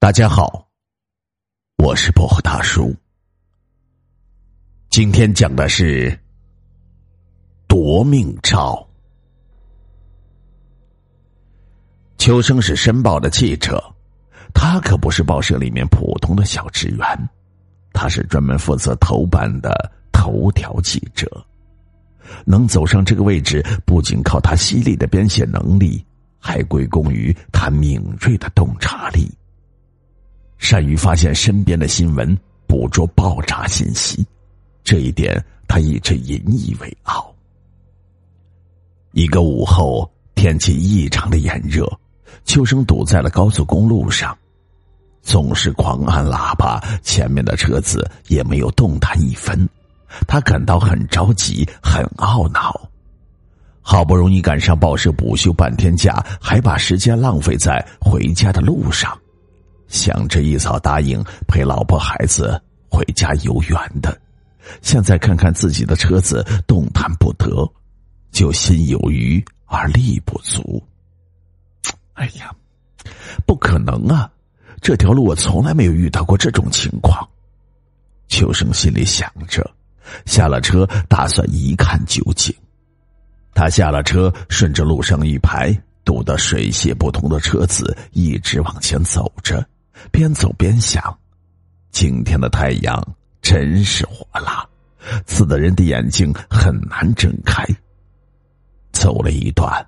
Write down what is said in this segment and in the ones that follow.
大家好，我是薄荷大叔。今天讲的是夺命照。秋生是申报的记者，他可不是报社里面普通的小职员，他是专门负责头版的头条记者。能走上这个位置，不仅靠他犀利的编写能力，还归功于他敏锐的洞察力。善于发现身边的新闻，捕捉爆炸信息，这一点他一直引以为傲。一个午后，天气异常的炎热，秋生堵在了高速公路上，总是狂按喇叭，前面的车子也没有动弹一分，他感到很着急，很懊恼。好不容易赶上报社补休半天假，还把时间浪费在回家的路上。想着一早答应陪老婆孩子回家游园的，现在看看自己的车子动弹不得，就心有余而力不足。哎呀，不可能啊！这条路我从来没有遇到过这种情况。秋生心里想着，下了车打算一看究竟。他下了车，顺着路上一排堵得水泄不通的车子，一直往前走着。边走边想，今天的太阳真是火辣，刺得人的眼睛很难睁开。走了一段，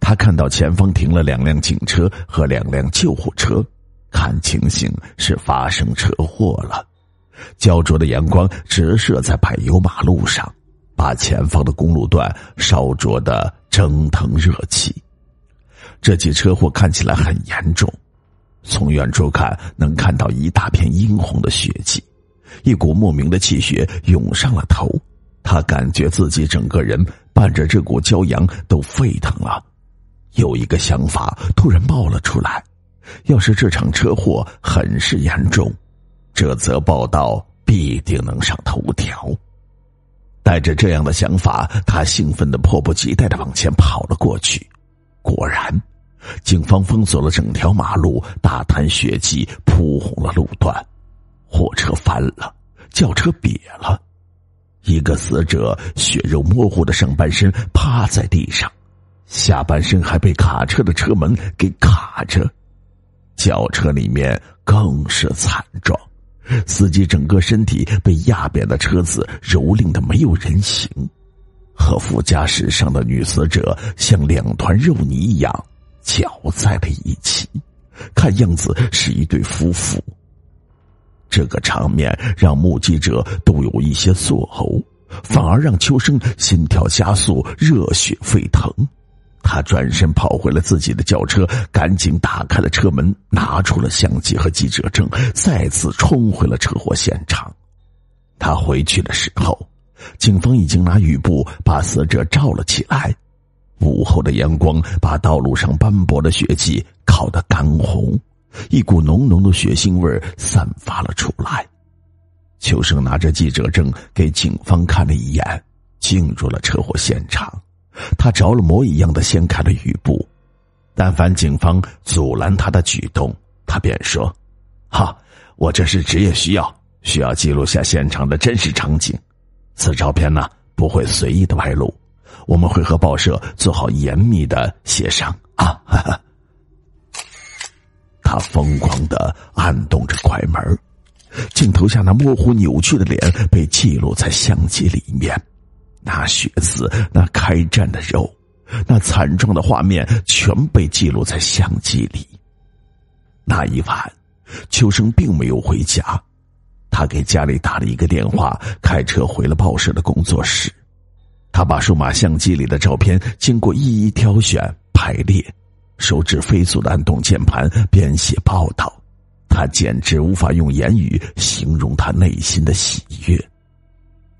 他看到前方停了两辆警车和两辆救护车，看情形是发生车祸了。焦灼的阳光直射在柏油马路上，把前方的公路段烧灼的蒸腾热气。这起车祸看起来很严重。从远处看，能看到一大片殷红的血迹，一股莫名的气血涌上了头。他感觉自己整个人伴着这股骄阳都沸腾了。有一个想法突然冒了出来：要是这场车祸很是严重，这则报道必定能上头条。带着这样的想法，他兴奋的迫不及待的往前跑了过去。果然。警方封锁了整条马路，大滩血迹铺红了路段，货车翻了，轿车瘪了，一个死者血肉模糊的上半身趴在地上，下半身还被卡车的车门给卡着，轿车里面更是惨状，司机整个身体被压扁的车子蹂躏的没有人形，和副驾驶上的女死者像两团肉泥一样。搅在了一起，看样子是一对夫妇。这个场面让目击者都有一些作呕，反而让秋生心跳加速、热血沸腾。他转身跑回了自己的轿车，赶紧打开了车门，拿出了相机和记者证，再次冲回了车祸现场。他回去的时候，警方已经拿雨布把死者罩了起来。午后的阳光把道路上斑驳的血迹烤得干红，一股浓浓的血腥味散发了出来。秋生拿着记者证给警方看了一眼，进入了车祸现场。他着了魔一样的掀开了雨布，但凡警方阻拦他的举动，他便说：“哈，我这是职业需要，需要记录下现场的真实场景。此照片呢，不会随意的外露。”我们会和报社做好严密的协商啊！他疯狂的按动着快门，镜头下那模糊扭曲的脸被记录在相机里面，那血丝，那开战的肉，那惨状的画面全被记录在相机里。那一晚，秋生并没有回家，他给家里打了一个电话，开车回了报社的工作室。他把数码相机里的照片经过一一挑选排列，手指飞速的按动键盘编写报道，他简直无法用言语形容他内心的喜悦。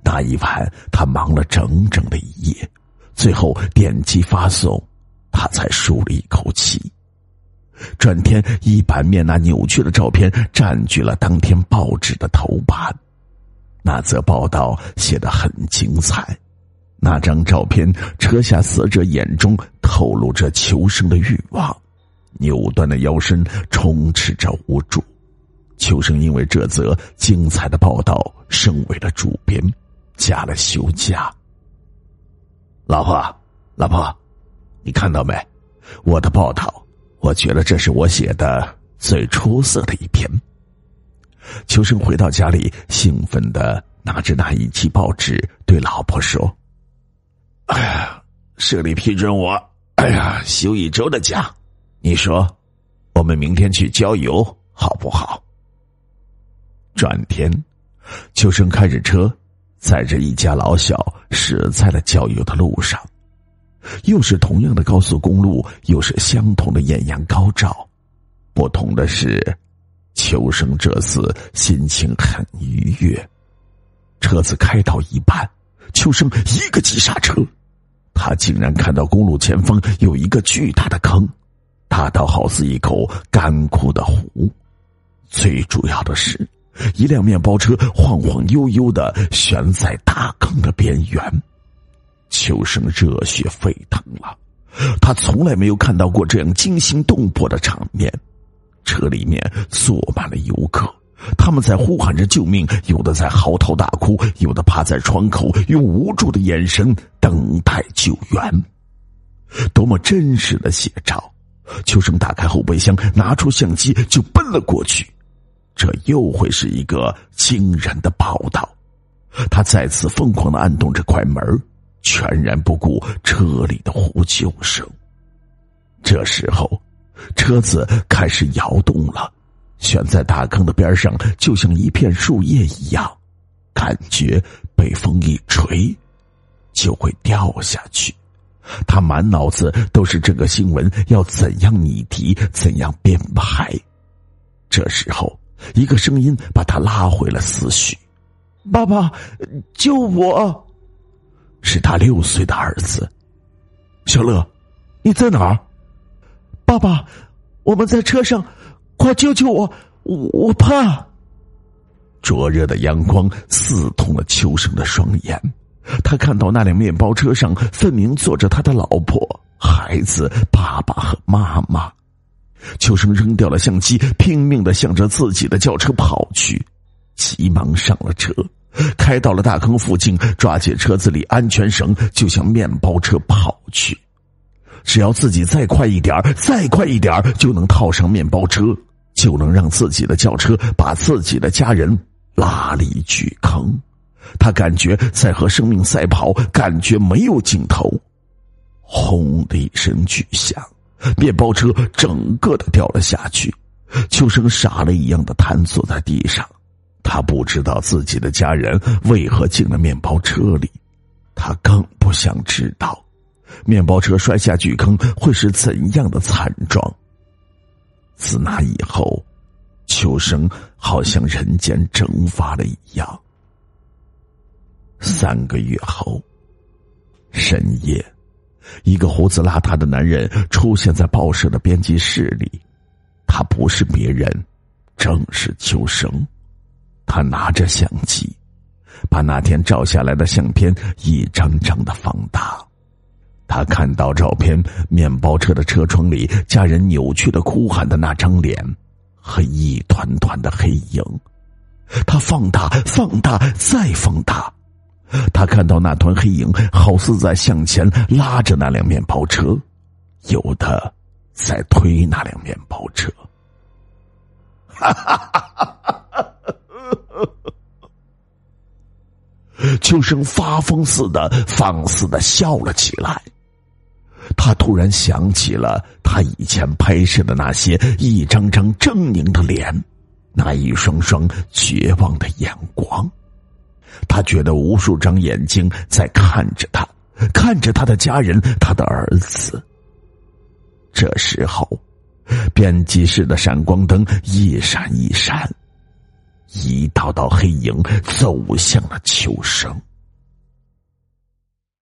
那一晚，他忙了整整的一夜，最后点击发送，他才舒了一口气。转天，一版面那扭曲的照片占据了当天报纸的头版，那则报道写得很精彩。那张照片，车下死者眼中透露着求生的欲望，扭断的腰身充斥着无助。秋生因为这则精彩的报道升为了主编，加了休假。老婆，老婆，你看到没？我的报道，我觉得这是我写的最出色的一篇。秋生回到家里，兴奋的拿着那一期报纸对老婆说：“哎呀，社里批准我，哎呀，休一周的假。你说，我们明天去郊游好不好？”转天，秋生开着车，载着一家老小驶在了郊游的路上。又是同样的高速公路，又是相同的艳阳高照，不同的是，秋生这次心情很愉悦。车子开到一半，秋生一个急刹车，他竟然看到公路前方有一个巨大的坑，大到好似一口干枯的湖。最主要的是。一辆面包车晃晃悠悠的悬在大坑的边缘，秋生热血沸腾了。他从来没有看到过这样惊心动魄的场面。车里面坐满了游客，他们在呼喊着救命，有的在嚎啕大哭，有的趴在窗口用无助的眼神等待救援。多么真实的写照！秋生打开后备箱，拿出相机就奔了过去。这又会是一个惊人的报道。他再次疯狂的按动着快门，全然不顾车里的呼救声。这时候，车子开始摇动了，悬在大坑的边上，就像一片树叶一样，感觉被风一吹，就会掉下去。他满脑子都是这个新闻要怎样拟题，怎样编排。这时候。一个声音把他拉回了思绪：“爸爸，救我！”是他六岁的儿子小乐，你在哪儿？爸爸，我们在车上，快救救我！我怕。灼热的阳光刺痛了秋生的双眼，他看到那辆面包车上分明坐着他的老婆、孩子、爸爸和妈妈。秋生扔掉了相机，拼命的向着自己的轿车跑去，急忙上了车，开到了大坑附近，抓起车子里安全绳就向面包车跑去。只要自己再快一点再快一点就能套上面包车，就能让自己的轿车把自己的家人拉离巨坑。他感觉在和生命赛跑，感觉没有尽头。轰的一声巨响。面包车整个的掉了下去，秋生傻了一样的瘫坐在地上。他不知道自己的家人为何进了面包车里，他更不想知道，面包车摔下巨坑会是怎样的惨状。自那以后，秋生好像人间蒸发了一样。三个月后，深夜。一个胡子邋遢的男人出现在报社的编辑室里，他不是别人，正是秋生。他拿着相机，把那天照下来的相片一张张的放大。他看到照片，面包车的车窗里，家人扭曲的哭喊的那张脸，和一团团的黑影。他放大，放大，再放大。他看到那团黑影，好似在向前拉着那辆面包车，有的在推那辆面包车。哈哈哈哈哈！秋生发疯似的、放肆的笑了起来。他突然想起了他以前拍摄的那些一张张狰狞的脸，那一双双绝望的眼光。他觉得无数张眼睛在看着他，看着他的家人，他的儿子。这时候，编辑室的闪光灯一闪一闪，一道道黑影走向了秋生。